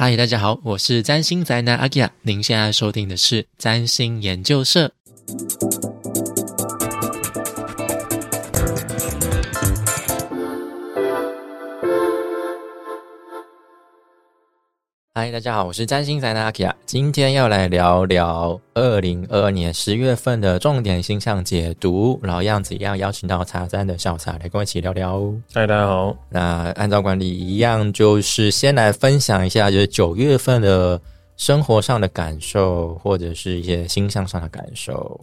嗨，大家好，我是占星宅男阿基亚，您现在收听的是占星研究社。嗨，大家好，我是占星宅男阿基亚，今天要来聊聊二零二二年十月份的重点星象解读。老样子一样，邀请到茶山的小茶来跟我一起聊聊。嗨，大家好。那按照惯例一样，就是先来分享一下，就是九月份的生活上的感受，或者是一些星象上的感受。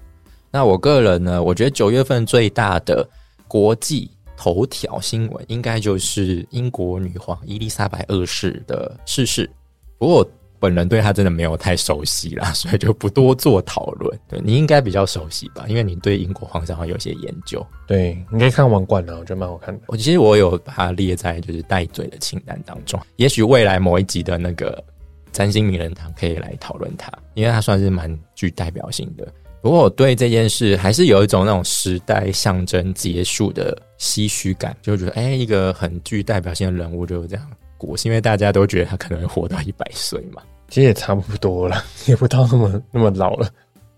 那我个人呢，我觉得九月份最大的国际头条新闻，应该就是英国女皇伊丽莎白二世的逝世。不过我本人对他真的没有太熟悉啦，所以就不多做讨论。对你应该比较熟悉吧，因为你对英国皇上有些研究。对，你可以看《王冠》啊，我觉得蛮好看的。我其实我有把它列在就是带嘴的清单当中，也许未来某一集的那个占星名人堂可以来讨论它，因为它算是蛮具代表性的。不过我对这件事还是有一种那种时代象征结束的唏嘘感，就觉得哎，一个很具代表性的人物就是这样。国是因为大家都觉得他可能会活到一百岁嘛，其实也差不多了，也不到那么那么老了，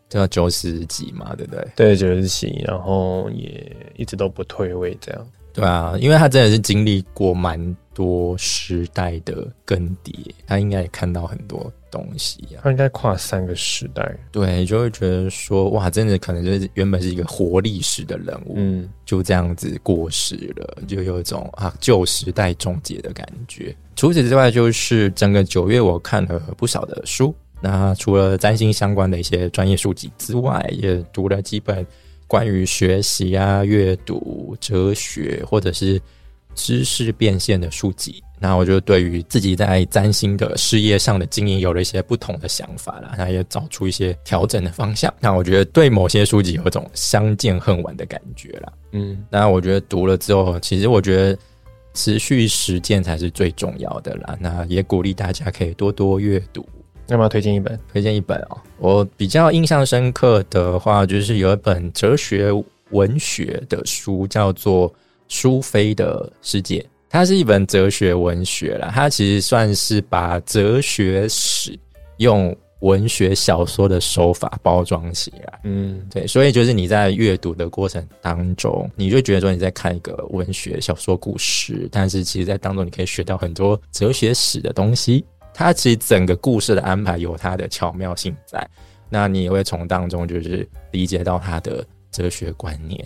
就要九十几嘛，对不对？对，九十几，然后也一直都不退位，这样。对啊，因为他真的是经历过蛮多时代的更迭，他应该也看到很多东西呀。他应该跨三个时代，对，就会觉得说，哇，真的可能就是原本是一个活历史的人物，嗯，就这样子过世了，就有一种啊旧时代终结的感觉。除此之外，就是整个九月我看了不少的书，那除了占星相关的一些专业书籍之外，也读了几本。关于学习啊、阅读、哲学或者是知识变现的书籍，那我就对于自己在占星的事业上的经营有了一些不同的想法了，那也找出一些调整的方向。那我觉得对某些书籍有种相见恨晚的感觉了。嗯，那我觉得读了之后，其实我觉得持续实践才是最重要的啦。那也鼓励大家可以多多阅读。要不要推荐一本？推荐一本哦。我比较印象深刻的话，就是有一本哲学文学的书，叫做《苏菲的世界》。它是一本哲学文学了，它其实算是把哲学史用文学小说的手法包装起来。嗯，对。所以就是你在阅读的过程当中，你就觉得说你在看一个文学小说故事，但是其实，在当中你可以学到很多哲学史的东西。它其实整个故事的安排有它的巧妙性在，那你也会从当中就是理解到他的哲学观念。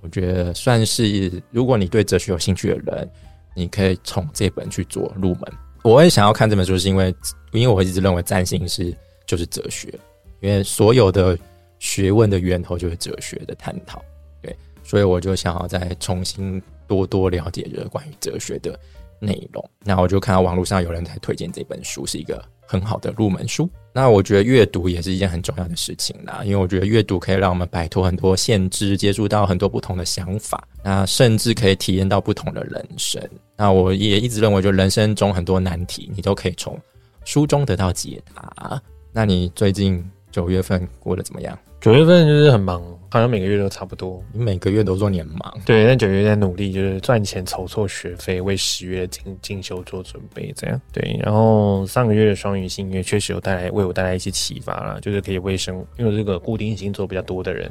我觉得算是，如果你对哲学有兴趣的人，你可以从这本去做入门。我也想要看这本书，是因为因为我一直认为占星是就是哲学，因为所有的学问的源头就是哲学的探讨。对，所以我就想要再重新多多了解这个关于哲学的。内容，那我就看到网络上有人在推荐这本书是一个很好的入门书。那我觉得阅读也是一件很重要的事情啦，因为我觉得阅读可以让我们摆脱很多限制，接触到很多不同的想法，那甚至可以体验到不同的人生。那我也一直认为，就人生中很多难题，你都可以从书中得到解答。那你最近九月份过得怎么样？九月份就是很忙。好像每个月都差不多，你每个月都说你很忙。对，但九月在努力，就是赚钱筹措学费，为十月进进修做准备，这样。对，然后上个月的双鱼星月确实有带来为我带来一些启发啦，就是可以为生，因为这个固定星座比较多的人，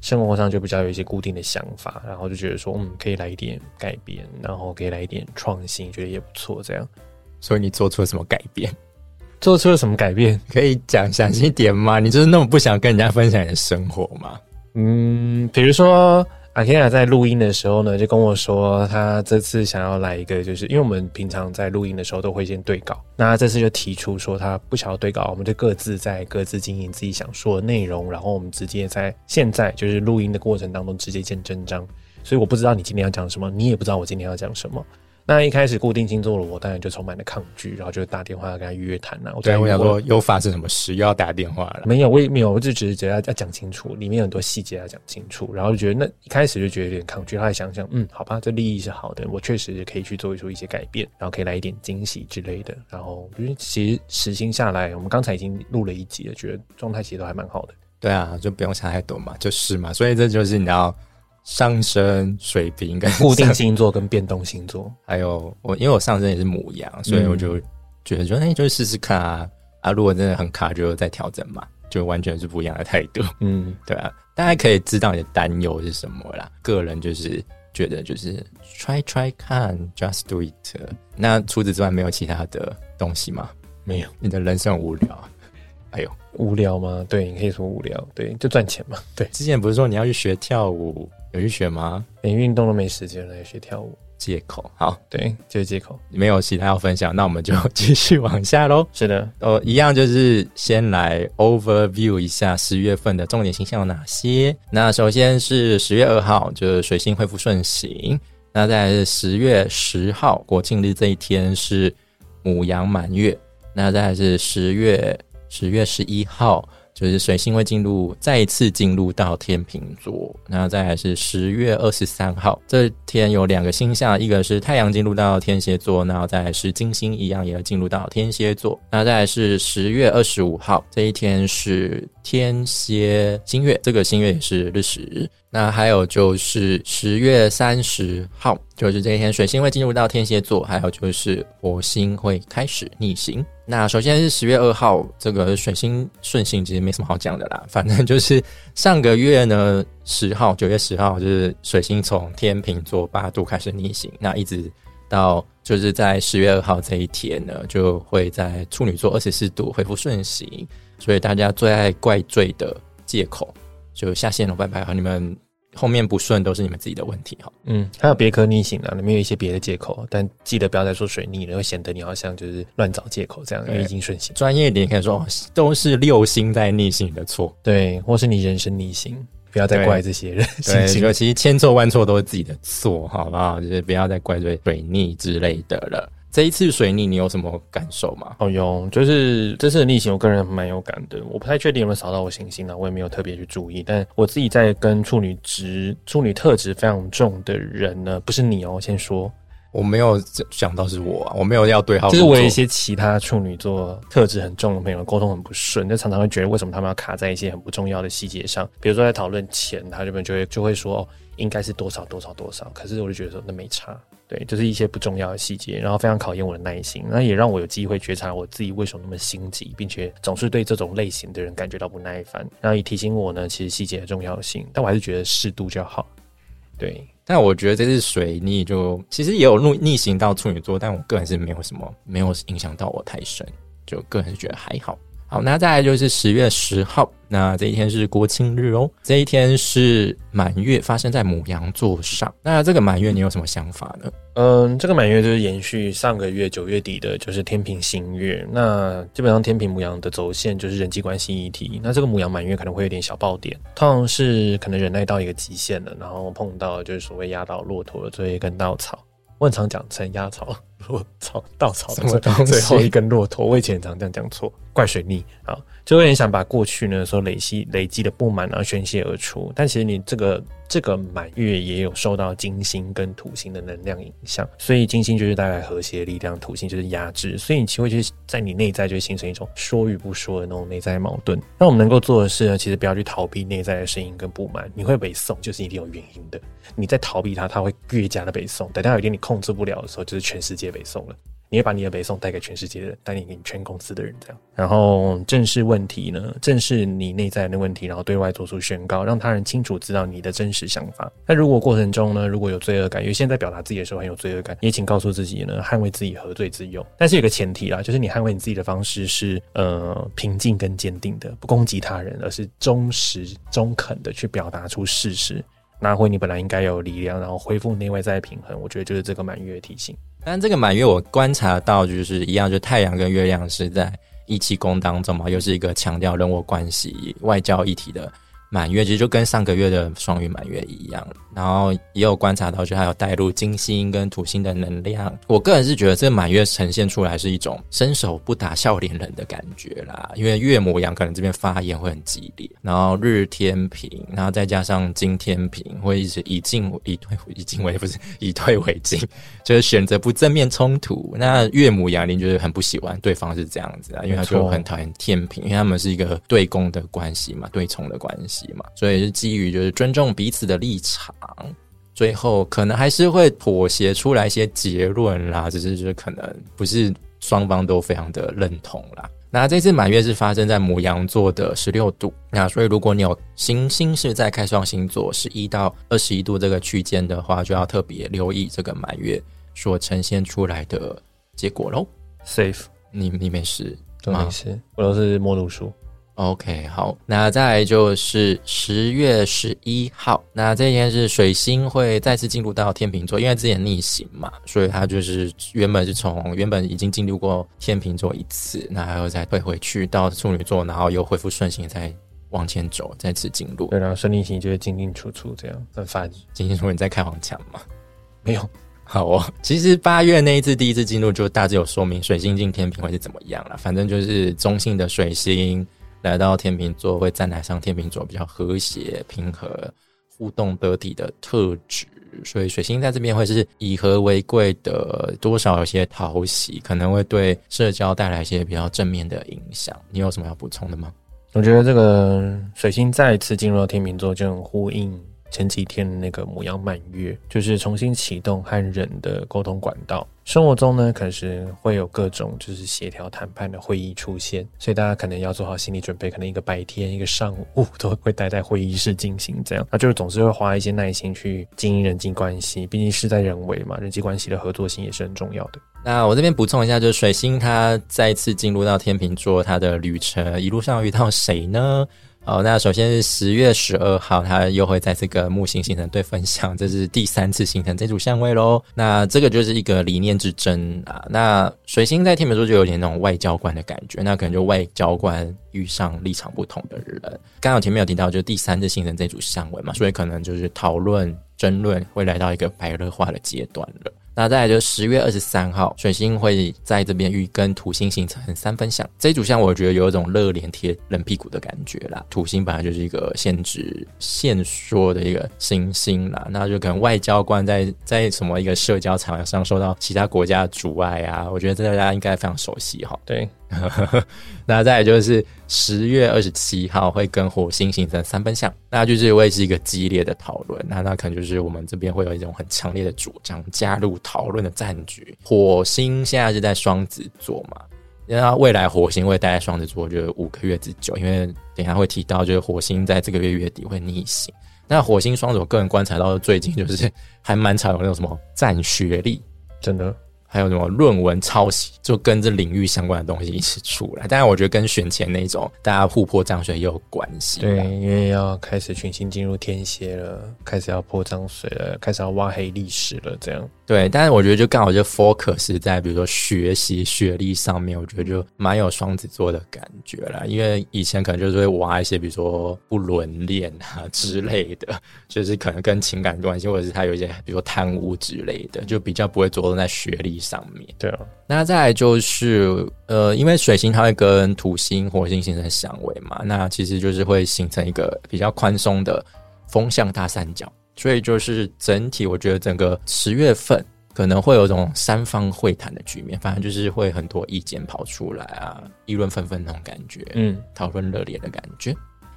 生活上就比较有一些固定的想法，然后就觉得说，嗯，可以来一点改变，然后可以来一点创新，觉得也不错，这样。所以你做出了什么改变？做出了什么改变？可以讲详细一点吗？你就是那么不想跟人家分享你的生活吗？嗯，比如说阿 k 亚在录音的时候呢，就跟我说，他这次想要来一个，就是因为我们平常在录音的时候都会先对稿，那这次就提出说他不想要对稿，我们就各自在各自经营自己想说的内容，然后我们直接在现在就是录音的过程当中直接见真章，所以我不知道你今天要讲什么，你也不知道我今天要讲什么。那一开始固定星座的我，当然就充满了抗拒，然后就打电话跟他约约谈呐。对，我想说又发生什么事，又要打电话了？没有，我也没有，我就只是觉得要讲清楚，里面很多细节要讲清楚，然后就觉得那一开始就觉得有点抗拒。后来想想，嗯，好吧，这利益是好的，我确实可以去做出一些改变，然后可以来一点惊喜之类的。然后因为其实实行下来，我们刚才已经录了一集了，觉得状态其实都还蛮好的。对啊，就不用想太多嘛，就是嘛。所以这就是你要。上升水平跟 固定星座跟变动星座，还有我，因为我上升也是母羊，所以我就觉得说哎，就试试看啊啊，如果真的很卡，就再调整嘛，就完全是不一样的态度。嗯，对啊，大家可以知道你的担忧是什么啦。个人就是觉得就是 try try 看，just do it。那除此之外没有其他的东西吗？没有，你的人生很无聊。哎呦，无聊吗？对，你可以说无聊。对，就赚钱嘛。对，之前不是说你要去学跳舞，有去学吗？连运动都没时间了，也学跳舞，借口。好，对，就是借口。没有其他要分享，那我们就继续往下喽。是的，哦，一样就是先来 overview 一下十月份的重点形象有哪些。那首先是十月二号，就是水星恢复顺行。那在十月十号国庆日这一天是母羊满月。那再是十月十月十一号，就是水星会进入再一次进入到天秤座。然后再来是十月二十三号，这天有两个星象，一个是太阳进入到天蝎座，然后再来是金星一样也要进入到天蝎座。那再来是十月二十五号，这一天是天蝎新月，这个新月也是日食。那还有就是十月三十号，就是这一天水星会进入到天蝎座，还有就是火星会开始逆行。那首先是十月二号，这个水星顺行其实没什么好讲的啦，反正就是上个月呢十号，九月十号就是水星从天平座八度开始逆行，那一直到就是在十月二号这一天呢，就会在处女座二十四度恢复顺行，所以大家最爱怪罪的借口就下线了，拜拜，哈你们。后面不顺都是你们自己的问题哈。嗯，还有别科逆行啊，里面有一些别的借口，但记得不要再说水逆了，会显得你好像就是乱找借口这样。因为已经顺行，专业一点可以说都是六星在逆行的错，对，或是你人生逆行，不要再怪这些人。对，其实千错万错都是自己的错，好不好？就是不要再怪罪水逆之类的了。这一次水逆，你有什么感受吗？哦，有，就是这次的逆行，我个人蛮有感的。我不太确定有没有扫到我行星呢，我也没有特别去注意。但我自己在跟处女职、处女特质非常重的人呢，不是你哦，先说，我没有想到是我，啊，我没有要对号。就是我有一些其他处女座特质很重的朋友，沟通很不顺，就常常会觉得为什么他们要卡在一些很不重要的细节上，比如说在讨论钱，他这边就会就会说哦，应该是多少多少多少，可是我就觉得说那没差。对，就是一些不重要的细节，然后非常考验我的耐心，那也让我有机会觉察我自己为什么那么心急，并且总是对这种类型的人感觉到不耐烦，然后也提醒我呢，其实细节的重要性，但我还是觉得适度就好。对，但我觉得这是水逆就其实也有逆逆行到处女座，但我个人是没有什么没有影响到我太深，就个人是觉得还好。好，那再来就是十月十号，那这一天是国庆日哦。这一天是满月，发生在母羊座上。那这个满月你有什么想法呢？嗯，这个满月就是延续上个月九月底的，就是天平新月。那基本上天平母羊的走线就是人际关系议题。那这个母羊满月可能会有点小爆点，通常是可能忍耐到一个极限了，然后碰到就是所谓压倒骆驼的最后一根稻草。我常讲成压草。骆草稻草的最后一根骆驼，我以前常这样讲错，怪水逆啊，就有点想把过去呢所累积累积的不满然后宣泄而出，但其实你这个这个满月也有受到金星跟土星的能量影响，所以金星就是带来和谐力量，土星就是压制，所以你其实会就是在你内在就形成一种说与不说的那种内在矛盾。那我们能够做的是呢，其实不要去逃避内在的声音跟不满，你会被送就是一定有原因的，你在逃避它，它会越加的被送，等到有一天你控制不了的时候，就是全世界。北宋了，你会把你的北宋带给全世界的人，带领给你全公司的人，这样。然后正视问题呢，正视你内在的问题，然后对外做出宣告，让他人清楚知道你的真实想法。那如果过程中呢，如果有罪恶感，有些人在表达自己的时候很有罪恶感，也请告诉自己呢，捍卫自己何罪之有。但是有个前提啦，就是你捍卫你自己的方式是呃平静跟坚定的，不攻击他人，而是忠实中肯的去表达出事实，拿回你本来应该有力量，然后恢复内外在的平衡。我觉得就是这个满月提醒。但这个满月我观察到，就是一样，就太阳跟月亮是在一气宫当中嘛，又是一个强调人我关系、外交议题的。满月其实就跟上个月的双鱼满月一样，然后也有观察到，就还有带入金星跟土星的能量。我个人是觉得这满月呈现出来是一种伸手不打笑脸人的感觉啦，因为月母羊可能这边发言会很激烈，然后日天平，然后再加上金天平，会一直以进以退以进为不是以退为进，就是选择不正面冲突。那月母羊您就是很不喜欢对方是这样子啊，因为他就很讨厌天平，因为他们是一个对攻的关系嘛，对冲的关系。嘛，所以是基于就是尊重彼此的立场，最后可能还是会妥协出来一些结论啦，只是就是可能不是双方都非常的认同啦。那这次满月是发生在母羊座的十六度，那所以如果你有行星是在开创星座十一到二十一度这个区间的话，就要特别留意这个满月所呈现出来的结果喽。safe 你你没事都没事，我都是摸路数。OK，好，那再来就是十月十一号，那这一天是水星会再次进入到天秤座，因为之前逆行嘛，所以它就是原本是从原本已经进入过天秤座一次，那还要再退回去到处女座，然后又恢复顺行，再往前走，再次进入。对，然后顺逆行就会进进出出，这样很烦。今天说你在开黄腔吗？没有，好哦，其实八月那一次第一次进入，就大致有说明水星进天平会是怎么样了。反正就是中性的水星来到天秤座，会站台上天秤座比较和谐、平和、互动得体的特质。所以水星在这边会是以和为贵的，多少有些讨喜，可能会对社交带来一些比较正面的影响。你有什么要补充的吗？我觉得这个水星再一次进入到天秤座，就很呼应前几天的那个母羊满月，就是重新启动和人的沟通管道。生活中呢，可是会有各种就是协调谈判的会议出现，所以大家可能要做好心理准备，可能一个白天、一个上午都会待在会议室进行这样，那就是总是会花一些耐心去经营人际关系，毕竟事在人为嘛，人际关系的合作性也是很重要的。那我这边补充一下，就是水星它再次进入到天秤座，它的旅程一路上遇到谁呢？哦，那首先是十月十二号，它又会在这个木星形成对分享，这是第三次形成这组相位喽。那这个就是一个理念之争啊。那水星在天秤座就有点那种外交官的感觉，那可能就外交官遇上立场不同的人。刚好前面有提到，就第三次形成这组相位嘛，所以可能就是讨论、争论会来到一个白热化的阶段了。那再来就十月二十三号，水星会在这边遇跟土星形成三分相。这一组相我觉得有一种热脸贴冷屁股的感觉啦。土星本来就是一个限制限缩的一个行星啦，那就可能外交官在在什么一个社交场合上受到其他国家的阻碍啊，我觉得这大家应该非常熟悉哈。对，那再就是十月二十七号会跟火星形成三分相，那就是会是一个激烈的讨论。那那可能就是我们这边会有一种很强烈的主张加入讨论的战局。火星现在是在双子座嘛，那未来火星会待在双子座就是五个月之久，因为等下会提到就是火星在这个月月底会逆行。那火星双子，我个人观察到最近就是还蛮常有那种什么占学历，真的。还有什么论文抄袭，就跟这领域相关的东西一起出来。当然，我觉得跟选前那种大家互泼脏水也有关系。对，，因为要开始群星进入天蝎了，开始要泼脏水了，开始要挖黑历史了，这样。对，但是我觉得就刚好就 focus 在比如说学习学历上面，我觉得就蛮有双子座的感觉啦。因为以前可能就是会挖一些比如说不伦恋啊之类的，就是可能跟情感关系，或者是他有一些比如说贪污之类的，就比较不会着重在学历上面。对啊，那再来就是呃，因为水星它会跟土星、火星形成相位嘛，那其实就是会形成一个比较宽松的风向大三角，所以就是整体我觉得整个十月份可能会有一种三方会谈的局面，反正就是会很多意见跑出来啊，议论纷纷那种感觉，嗯，讨论热烈的感觉。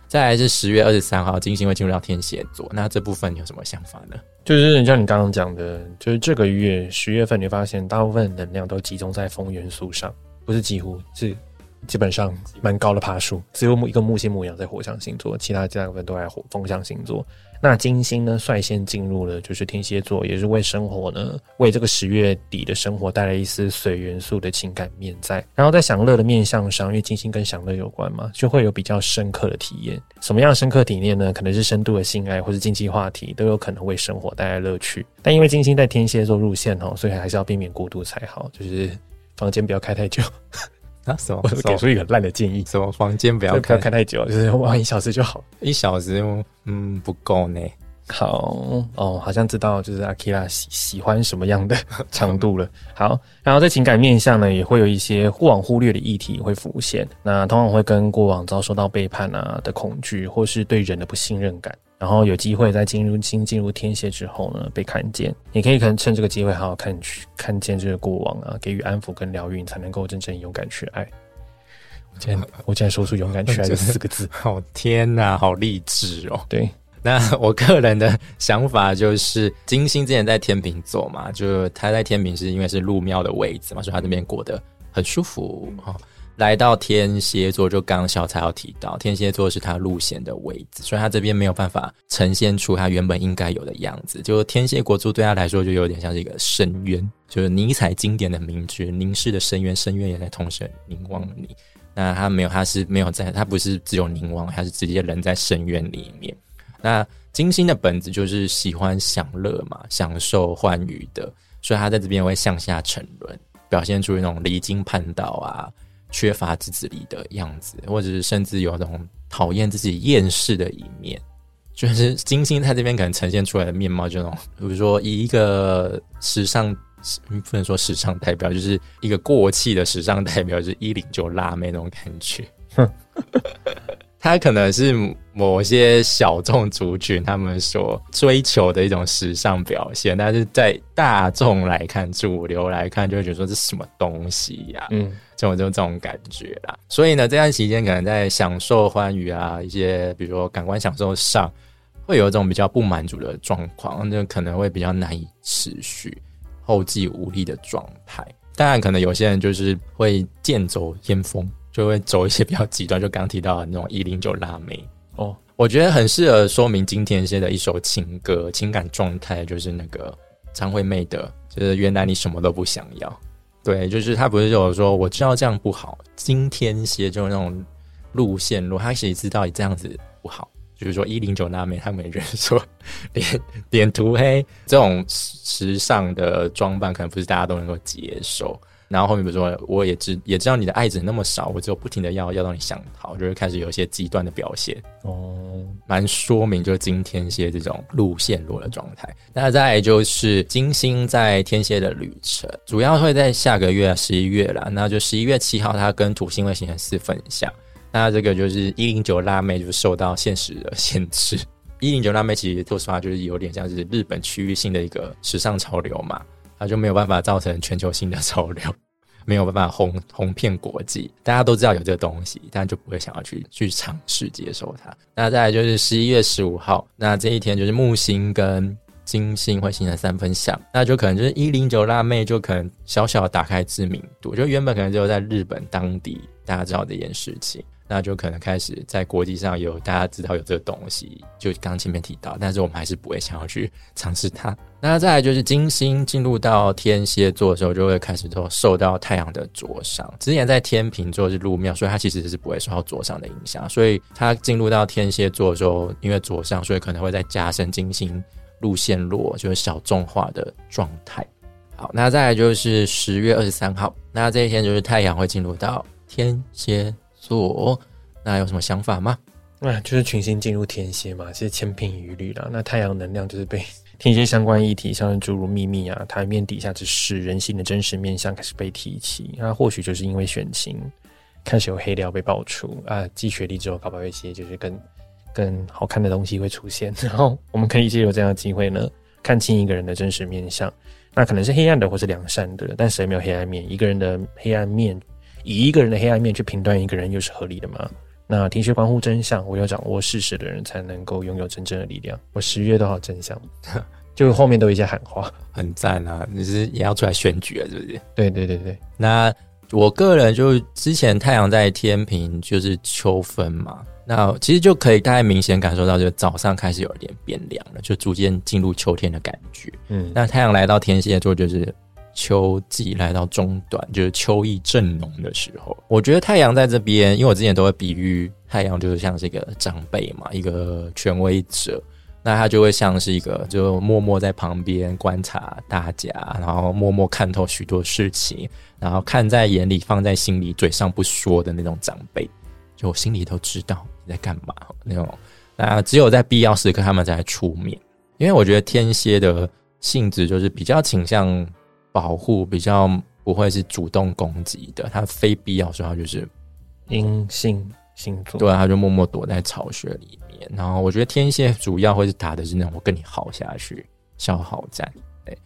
再来是十月二十三号，金星会进入到天蝎座，那这部分你有什么想法呢？就是像你刚刚讲的，就是这个月十月份，你发现大部分能量都集中在风元素上，不是几乎是基本上蛮高的爬树，只有一个木星母羊在火象星座，其他大部分都在火风象星座。那金星呢，率先进入了就是天蝎座，也是为生活呢，为这个十月底的生活带来一丝水元素的情感面在。然后在享乐的面向上，因为金星跟享乐有关嘛，就会有比较深刻的体验。什么样深刻体验呢？可能是深度的性爱或是竞技话题，都有可能为生活带来乐趣。但因为金星在天蝎座入线哦，所以还是要避免过度才好，就是房间不要开太久。啊，什么我给出一个烂的建议，什么房间不要不要要看开太久，就是玩一小时就好。一小时，嗯，不够呢。好哦，好像知道就是阿 Kira 喜喜欢什么样的长度了。好，然后在情感面向呢，也会有一些过往忽略的议题会浮现。那通常会跟过往遭受到背叛啊的恐惧，或是对人的不信任感。然后有机会在进入新进入天蝎之后呢，被看见。你可以可能趁这个机会好好看去看见这个过往啊，给予安抚跟疗愈，你才能够真正勇敢去爱。我竟然我竟然说出勇敢去爱这四个字，好天哪，好励志哦！对，那我个人的想法就是，金星之前在天秤座嘛，就他在天秤是因为是入庙的位置嘛，所以他这边过得很舒服哈。来到天蝎座，就刚刚小才要提到，天蝎座是他路线的位置，所以他这边没有办法呈现出他原本应该有的样子。就天蝎国柱对他来说，就有点像是一个深渊，就是尼采经典的名句：“凝视的深渊，深渊也在同时凝望你。”那他没有，他是没有在，他不是只有凝望，他是直接人在深渊里面。那金星的本质就是喜欢享乐嘛，享受欢愉的，所以他在这边会向下沉沦，表现出那种离经叛道啊。缺乏自制力的样子，或者是甚至有种讨厌自己厌世的一面，就是金星在这边可能呈现出来的面貌，就那种比如说以一个时尚不能说时尚代表，就是一个过气的时尚代表，就是衣领就辣妹那种感觉。哼它可能是某些小众族群他们所追求的一种时尚表现，但是在大众来看、主流来看，就会觉得说这是什么东西呀？嗯，就就这种感觉啦。所以呢，这段期间可能在享受欢愉啊，一些比如说感官享受上，会有一种比较不满足的状况，就可能会比较难以持续，后继无力的状态。当然，可能有些人就是会剑走偏锋。就会走一些比较极端，就刚提到的那种一零九辣妹。哦，我觉得很适合说明今天些的一首情歌，情感状态就是那个张惠妹的，就是原来你什么都不想要，对，就是他不是有说我知道这样不好，今天些就是那种路线路，他其实知道你这样子不好，就是说一零九辣妹，他们觉得说脸脸 涂黑这种时尚的装扮，可能不是大家都能够接受。然后后面比如说，我也知也知道你的爱子那么少，我只有不停的要要到你想逃，就是开始有一些极端的表现哦，蛮说明就是金天蝎这种路线路的状态。那再就是金星在天蝎的旅程，主要会在下个月十一月啦，那就十一月七号，它跟土星会形成四分相。那这个就是一零九辣妹就受到现实的限制。一零九辣妹其实说实话就是有点像是日本区域性的一个时尚潮流嘛。它就没有办法造成全球性的潮流，没有办法红红遍国际。大家都知道有这个东西，但就不会想要去去尝试接受它。那再来就是十一月十五号，那这一天就是木星跟金星会形成三分相，那就可能就是一零九辣妹就可能小小打开知名度，就原本可能就在日本当地大家知道这件事情。那就可能开始在国际上有大家知道有这个东西，就刚前面提到，但是我们还是不会想要去尝试它。那再来就是金星进入到天蝎座的时候，就会开始都受到太阳的灼伤。之前在天平座是入庙，所以它其实是不会受到灼伤的影响。所以它进入到天蝎座的时候，因为灼伤，所以可能会在加深金星路线弱，就是小众化的状态。好，那再来就是十月二十三号，那这一天就是太阳会进入到天蝎。座，那有什么想法吗？那就是群星进入天蝎嘛，其实千篇一律了。那太阳能量就是被天蝎相关议题，像诸如秘密啊、台面底下之事、人性的真实面相开始被提起。那或许就是因为选情开始有黑料被爆出啊，积学历之后，搞不好一些就是更更好看的东西会出现。然后我们可以借由这样的机会呢，看清一个人的真实面相。那可能是黑暗的，或是良善的，但谁没有黑暗面？一个人的黑暗面。以一个人的黑暗面去评断一个人，又是合理的吗？那听学关乎真相，唯有掌握事实的人才能够拥有真正的力量。我十月都好真相，就后面都有一些喊话，很赞啊！你是也要出来选举啊？是不是？对对对对。那我个人就之前太阳在天平，就是秋分嘛。那其实就可以大概明显感受到，就早上开始有一点变凉了，就逐渐进入秋天的感觉。嗯，那太阳来到天蝎座，就是。秋季来到中段，就是秋意正浓的时候。我觉得太阳在这边，因为我之前都会比喻太阳就是像是一个长辈嘛，一个权威者，那他就会像是一个就默默在旁边观察大家，然后默默看透许多事情，然后看在眼里，放在心里，嘴上不说的那种长辈，就我心里都知道你在干嘛那种。那只有在必要时刻，他们才出面。因为我觉得天蝎的性质就是比较倾向。保护比较不会是主动攻击的，他非必要时候就是阴性星座，对，他就默默躲在巢穴里面。然后我觉得天蝎主要会是打的是那种我跟你耗下去消耗战，对。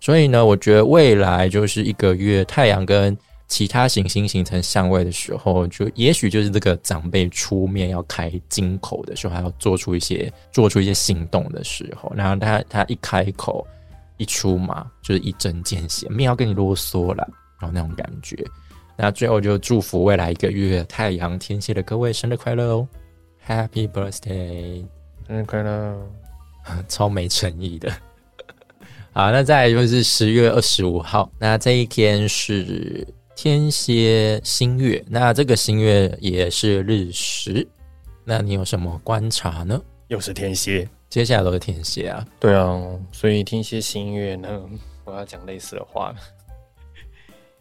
所以呢，我觉得未来就是一个月，太阳跟其他行星形成相位的时候，就也许就是这个长辈出面要开金口的时候，还要做出一些做出一些行动的时候，然后他他一开口。一出马就是一针见血，没要跟你啰嗦了，然后那种感觉。那最后就祝福未来一个月太阳天蝎的各位生日快乐哦，Happy Birthday！生日快乐！超没诚意的。好，那再来就是十月二十五号，那这一天是天蝎新月，那这个新月也是日食。那你有什么观察呢？又是天蝎，接下来都是天蝎啊。对啊，所以天蝎新月呢，我要讲类似的话。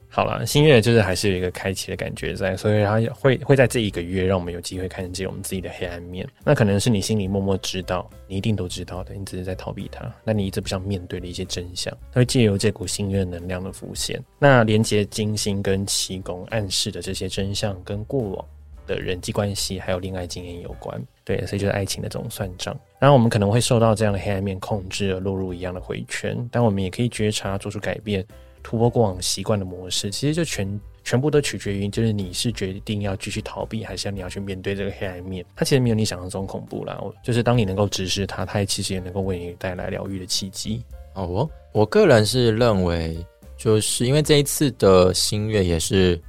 好了，新月就是还是有一个开启的感觉在，所以它会会在这一个月让我们有机会看见我们自己的黑暗面。那可能是你心里默默知道，你一定都知道的，你只是在逃避它。那你一直不想面对的一些真相，它会借由这股新月能量的浮现，那连接金星跟七宫暗示的这些真相，跟过往的人际关系还有恋爱经验有关。对，所以就是爱情的这种算账。然后我们可能会受到这样的黑暗面控制而落入一样的回圈，但我们也可以觉察，做出改变。突破过往习惯的模式，其实就全全部都取决于，就是你是决定要继续逃避，还是要你要去面对这个黑暗面。它其实没有你想象中恐怖啦，就是当你能够直视它，它其实也能够为你带来疗愈的契机。哦，我个人是认为，就是因为这一次的新月也是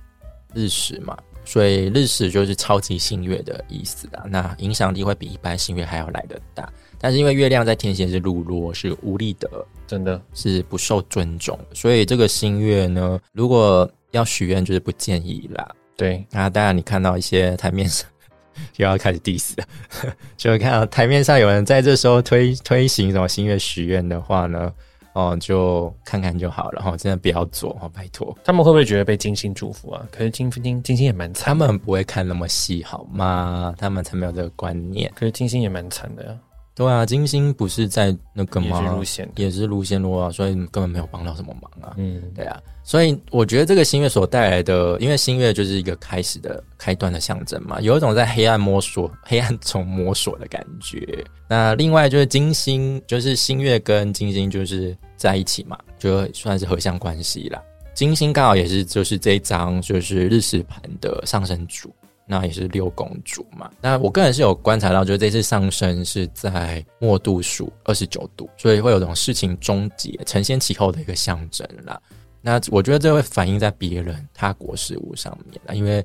日食嘛，所以日食就是超级新月的意思啊，那影响力会比一般新月还要来得大。但是因为月亮在天蝎是路落，是无力的，真的是不受尊重，所以这个新月呢，如果要许愿，就是不建议啦。对，那当然你看到一些台面上 又要开始 diss，就会看到台面上有人在这时候推推行什么新月许愿的话呢，哦，就看看就好了哈，真的不要做哦，拜托。他们会不会觉得被金星祝福啊？可是金金金星也蛮惨，他们不会看那么细好吗？他们才没有这个观念。可是金星也蛮惨的呀。对啊，金星不是在那个吗？也是路线，也是路线路啊，所以根本没有帮到什么忙啊。嗯，对啊，所以我觉得这个新月所带来的，因为新月就是一个开始的开端的象征嘛，有一种在黑暗摸索、黑暗中摸索的感觉。那另外就是金星，就是新月跟金星就是在一起嘛，就算是合相关系啦。金星刚好也是就是这一张就是日食盘的上升主。那也是六公主嘛。那我个人是有观察到，就是这次上升是在末度数二十九度，所以会有种事情终结、承先启后的一个象征啦。那我觉得这会反映在别人他国事务上面啦，因为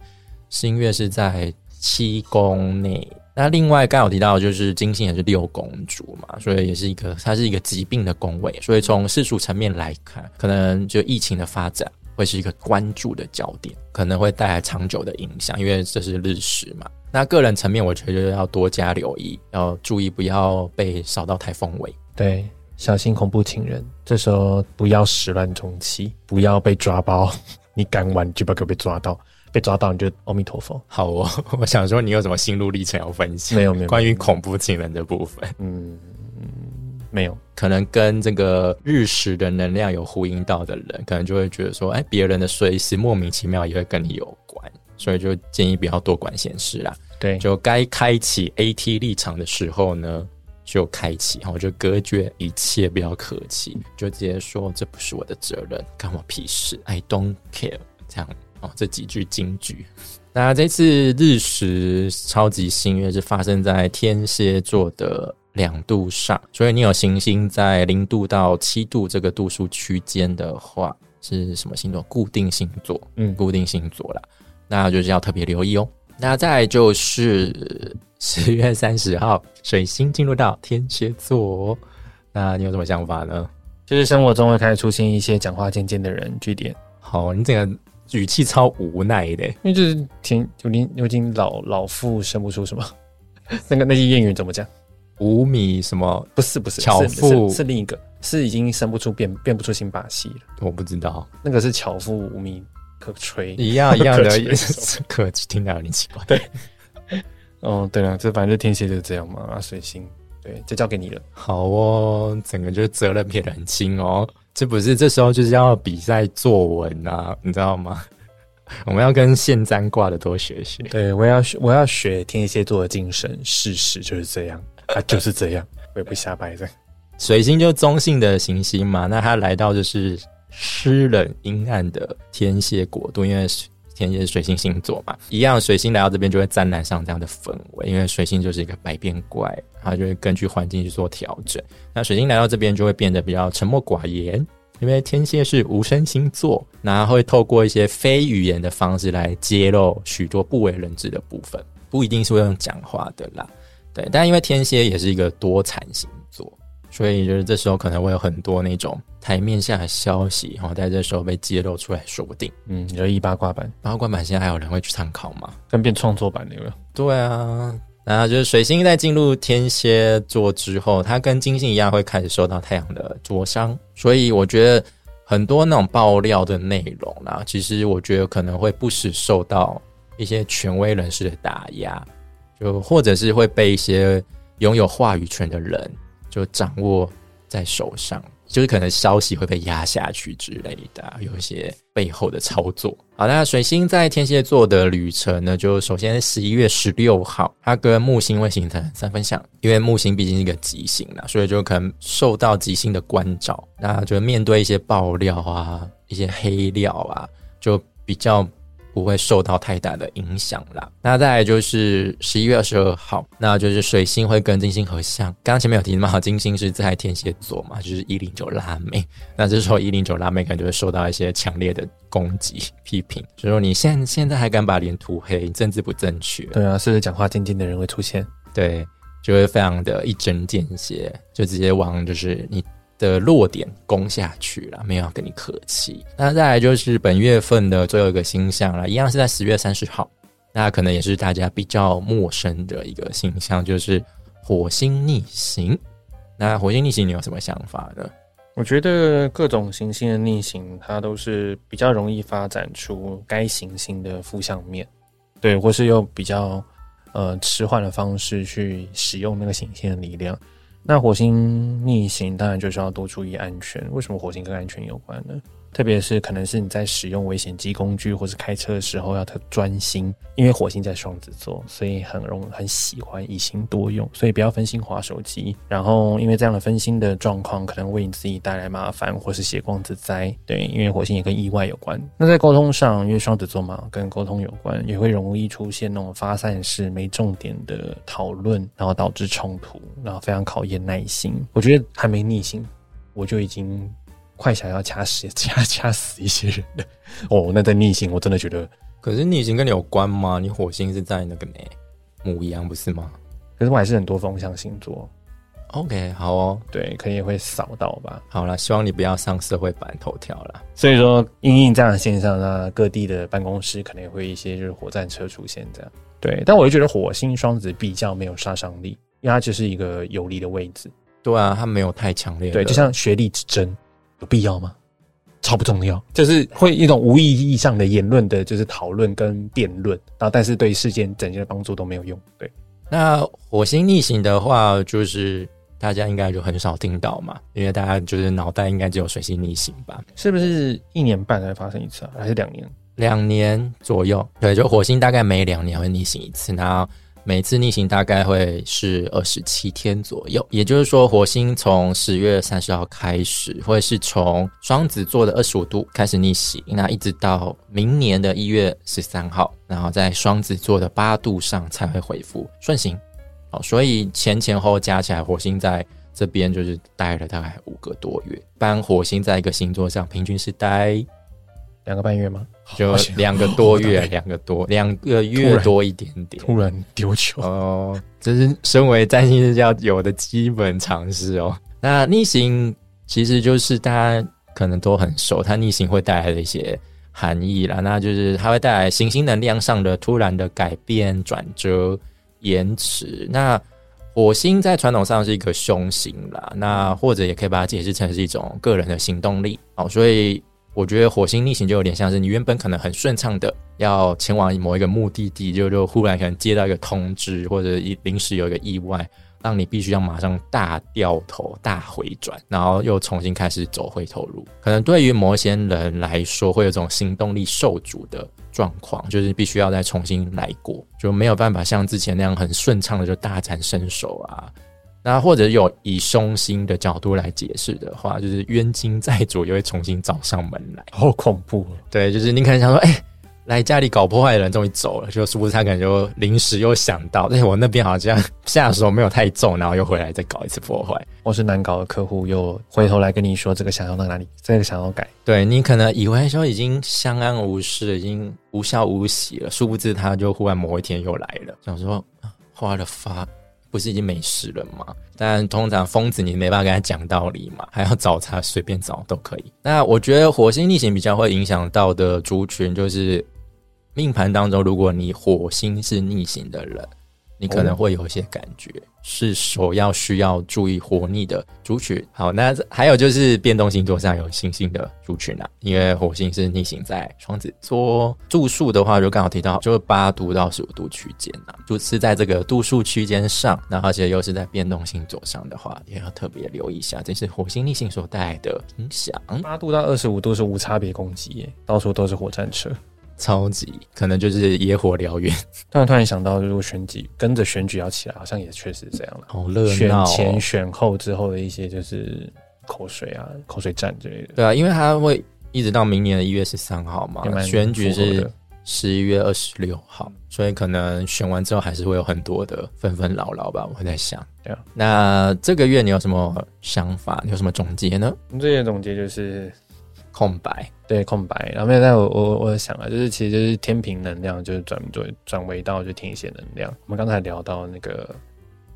新月是在七宫内。那另外刚有提到，就是金星也是六公主嘛，所以也是一个它是一个疾病的宫位，所以从世俗层面来看，可能就疫情的发展。会是一个关注的焦点，可能会带来长久的影响，因为这是日食嘛。那个人层面，我觉得要多加留意，要注意不要被扫到台风尾。对，小心恐怖情人。这时候不要始乱终弃，不要被抓包。你敢玩，就不可被抓到。被抓到你就阿弥陀佛。好哦，我想说你有什么心路历程要分享？没有，没有。关于恐怖情人的部分，嗯。没有，可能跟这个日食的能量有呼应到的人，可能就会觉得说，哎，别人的随时莫名其妙也会跟你有关，所以就建议不要多管闲事啦。对，就该开启 AT 立场的时候呢，就开启，然后就隔绝一切，不要客气，就直接说这不是我的责任，关我屁事，I don't care。这样哦，这几句金句。那这次日食超级新月是发生在天蝎座的。两度上，所以你有行星在零度到七度这个度数区间的话，是什么星座？固定星座，嗯，固定星座啦，那就是要特别留意哦。那再就是十月三十号，水星进入到天蝎座，那你有什么想法呢？就是生活中会开始出现一些讲话渐渐的人，据点。好，你这个语气超无奈的，因为就是挺有经有经老老妇生不出什么，那个那些谚语怎么讲？五米什么？不是不是，巧妇是另一个，是已经生不出变变不出新把戏了。我不知道，那个是巧妇无米可吹，一样一样的，可听到有点奇怪。对，哦对了，这反正就天蝎就是这样嘛。啊，水星，对，就交给你了。好哦，整个就是责任撇得很轻哦。这不是这时候就是要比赛作文啊，你知道吗？我们要跟现占卦的多学习。对，我要学，我要学天蝎座的精神，事实就是这样。他就是这样，我也不瞎掰的。水星就中性的行星嘛，那它来到就是湿冷阴暗的天蝎国度，因为天蝎是水星星座嘛，一样水星来到这边就会沾染上这样的氛围，因为水星就是一个百变怪，它就会根据环境去做调整。那水星来到这边就会变得比较沉默寡言，因为天蝎是无声星座，那会透过一些非语言的方式来揭露许多不为人知的部分，不一定是会用讲话的啦。对，但因为天蝎也是一个多产星座，所以就是这时候可能会有很多那种台面下的消息，然后在这时候被揭露出来，说不定。嗯，你说一八卦版，八卦版现在还有人会去参考吗？跟变创作版的有没有？对啊，然后就是水星在进入天蝎座之后，它跟金星一样会开始受到太阳的灼伤，所以我觉得很多那种爆料的内容啦，其实我觉得可能会不时受到一些权威人士的打压。就或者是会被一些拥有话语权的人就掌握在手上，就是可能消息会被压下去之类的，有一些背后的操作。好，那水星在天蝎座的旅程呢，就首先十一月十六号，它跟木星会形成三分相，因为木星毕竟是一个吉星啦，所以就可能受到吉星的关照，那就面对一些爆料啊、一些黑料啊，就比较。不会受到太大的影响啦。那再来就是十一月二十二号，那就是水星会跟金星合相。刚刚前面有提嘛，金星是在天蝎座嘛，就是一零九拉妹。那这时候一零九拉妹可能就会受到一些强烈的攻击、批评，就说你现现在还敢把脸涂黑，政治不正确。对啊，是不是讲话尖尖的人会出现？对，就会非常的一针见血，就直接往就是你。的弱点攻下去了，没有跟你客气。那再来就是本月份的最后一个星象了，一样是在十月三十号。那可能也是大家比较陌生的一个星象，就是火星逆行。那火星逆行，你有什么想法呢？我觉得各种行星的逆行，它都是比较容易发展出该行星的负向面，对，或是用比较呃迟缓的方式去使用那个行星的力量。那火星逆行当然就是要多注意安全。为什么火星跟安全有关呢？特别是可能是你在使用危险机工具或是开车的时候要特专心，因为火星在双子座，所以很容很喜欢一心多用，所以不要分心划手机。然后因为这样的分心的状况，可能为你自己带来麻烦或是血光之灾。对，因为火星也跟意外有关。那在沟通上，因为双子座嘛，跟沟通有关，也会容易出现那种发散式、没重点的讨论，然后导致冲突，然后非常考验耐心。我觉得还没逆行，我就已经。快想要掐死掐掐死一些人的哦，那在逆行，我真的觉得，可是逆行跟你有关吗？你火星是在那个呢，母羊不是吗？可是我还是很多风象星座。OK，好哦，对，可能也会扫到吧。好了，希望你不要上社会版头条了。所以说，因应这样的现象，那各地的办公室可能也会一些就是火战车出现这样。对，但我就觉得火星双子比较没有杀伤力，因为它就是一个有利的位置。对啊，它没有太强烈。对，就像学历之争。有必要吗？超不重要，就是会一种无意义上的言论的，就是讨论跟辩论，然后但是对事件整件的帮助都没有用。对，那火星逆行的话，就是大家应该就很少听到嘛，因为大家就是脑袋应该只有水星逆行吧？是不是一年半才发生一次啊？还是两年？两年左右？对，就火星大概每两年会逆行一次，然后。每次逆行大概会是二十七天左右，也就是说，火星从十月三十号开始，会是从双子座的二十五度开始逆行，那一直到明年的一月十三号，然后在双子座的八度上才会恢复顺行。好，所以前前后加起来，火星在这边就是待了大概五个多月。般火星在一个星座上平均是待两个半月吗？就两个多月，两个多两个月多一点点。突然丢球哦，这是身为占星师要有的基本常识哦。那逆行其实就是大家可能都很熟，它逆行会带来的一些含义啦。那就是它会带来行星能量上的突然的改变、转折、延迟。那火星在传统上是一个凶星啦，那或者也可以把它解释成是一种个人的行动力哦，所以。我觉得火星逆行就有点像是你原本可能很顺畅的要前往某一个目的地，就就忽然可能接到一个通知，或者一临时有一个意外，让你必须要马上大掉头、大回转，然后又重新开始走回头路。可能对于某些人来说，会有种行动力受阻的状况，就是必须要再重新来过，就没有办法像之前那样很顺畅的就大展身手啊。那或者有以凶星的角度来解释的话，就是冤亲债主又会重新找上门来，好恐怖。对，就是你可能想说，哎，来家里搞破坏的人终于走了，就殊不知他可能就临时又想到，哎，我那边好像下手没有太重，然后又回来再搞一次破坏。或是难搞的客户又回头来跟你说这个想要到哪里，这个想要改，对你可能以为说已经相安无事，已经无消无息了，殊不知他就忽然某一天又来了，想说花了发。不是已经没事了吗？但通常疯子你没办法跟他讲道理嘛，还要找他随便找都可以。那我觉得火星逆行比较会影响到的族群，就是命盘当中，如果你火星是逆行的人。你可能会有一些感觉，是首要需要注意火逆的族群。好，那还有就是变动星座上有星星的族群啊，因为火星是逆行在双子座，度数的话就刚好提到，就是八度到十五度区间啊，就是在这个度数区间上，那而且又是在变动星座上的话，也要特别留意一下，这是火星逆行所带来的影响。八度到二十五度是无差别攻击，耶，到处都是火战车。超级可能就是野火燎原。突然突然想到，如果选举跟着选举要起来，好像也确实这样了。好热闹！选前选后之后的一些就是口水啊、口水战之类的。对啊，因为他会一直到明年的一月十三号嘛，选举是十一月二十六号，所以可能选完之后还是会有很多的纷纷扰扰吧。我在想，对啊。那这个月你有什么想法？你有什么总结呢？这些总结就是。空白，对空白。然后现在我我我想啊，就是其实就是天平能量，就是转转转为到就天蝎能量。我们刚才聊到那个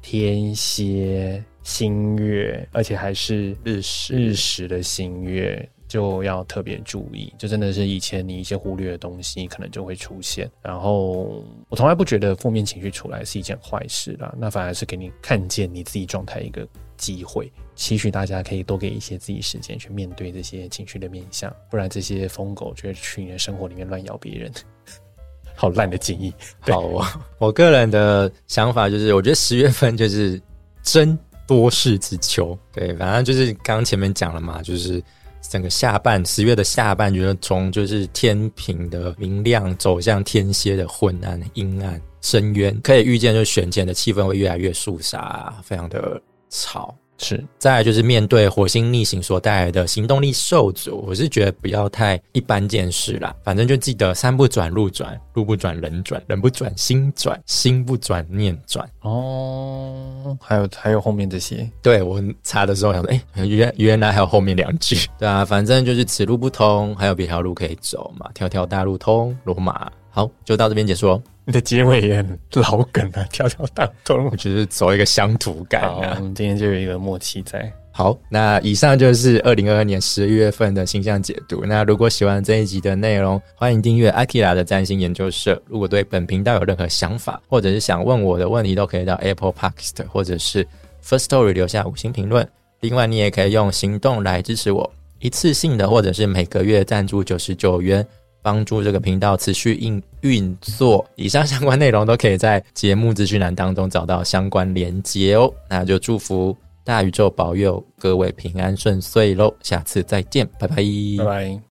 天蝎新月，而且还是日日食的星月。就要特别注意，就真的是以前你一些忽略的东西，可能就会出现。然后我从来不觉得负面情绪出来是一件坏事啦，那反而是给你看见你自己状态一个机会。期许大家可以多给一些自己时间去面对这些情绪的面相，不然这些疯狗就会去你的生活里面乱咬别人。好烂的建议。好啊，我个人的想法就是，我觉得十月份就是真多事之秋。对，反正就是刚刚前面讲了嘛，就是。整个下半十月的下半，觉得从就是天平的明亮走向天蝎的昏暗、阴暗、深渊，可以预见，就是选前的气氛会越来越肃杀，非常的吵。是，再来就是面对火星逆行所带来的行动力受阻，我是觉得不要太一般见识啦。反正就记得山不转路转，路不转人转，人不转心转，心不转念转。哦，还有还有后面这些，对我查的时候想说，哎，原原来还有后面两句。对啊，反正就是此路不通，还有别条路可以走嘛，条条大路通罗马。好，就到这边结束。你的结尾也很老梗啊，条条大通，我就是走一个乡土感啊。我们今天就有一个默契在。好，那以上就是二零二二年十一月份的星象解读。那如果喜欢这一集的内容，欢迎订阅 Akira 的占星研究社。如果对本频道有任何想法，或者是想问我的问题，都可以到 Apple Podcast 或者是 First Story 留下五星评论。另外，你也可以用行动来支持我，一次性的或者是每个月赞助九十九元。帮助这个频道持续运运作，以上相关内容都可以在节目资讯栏当中找到相关连接哦。那就祝福大宇宙保佑各位平安顺遂喽，下次再见，拜拜，拜拜。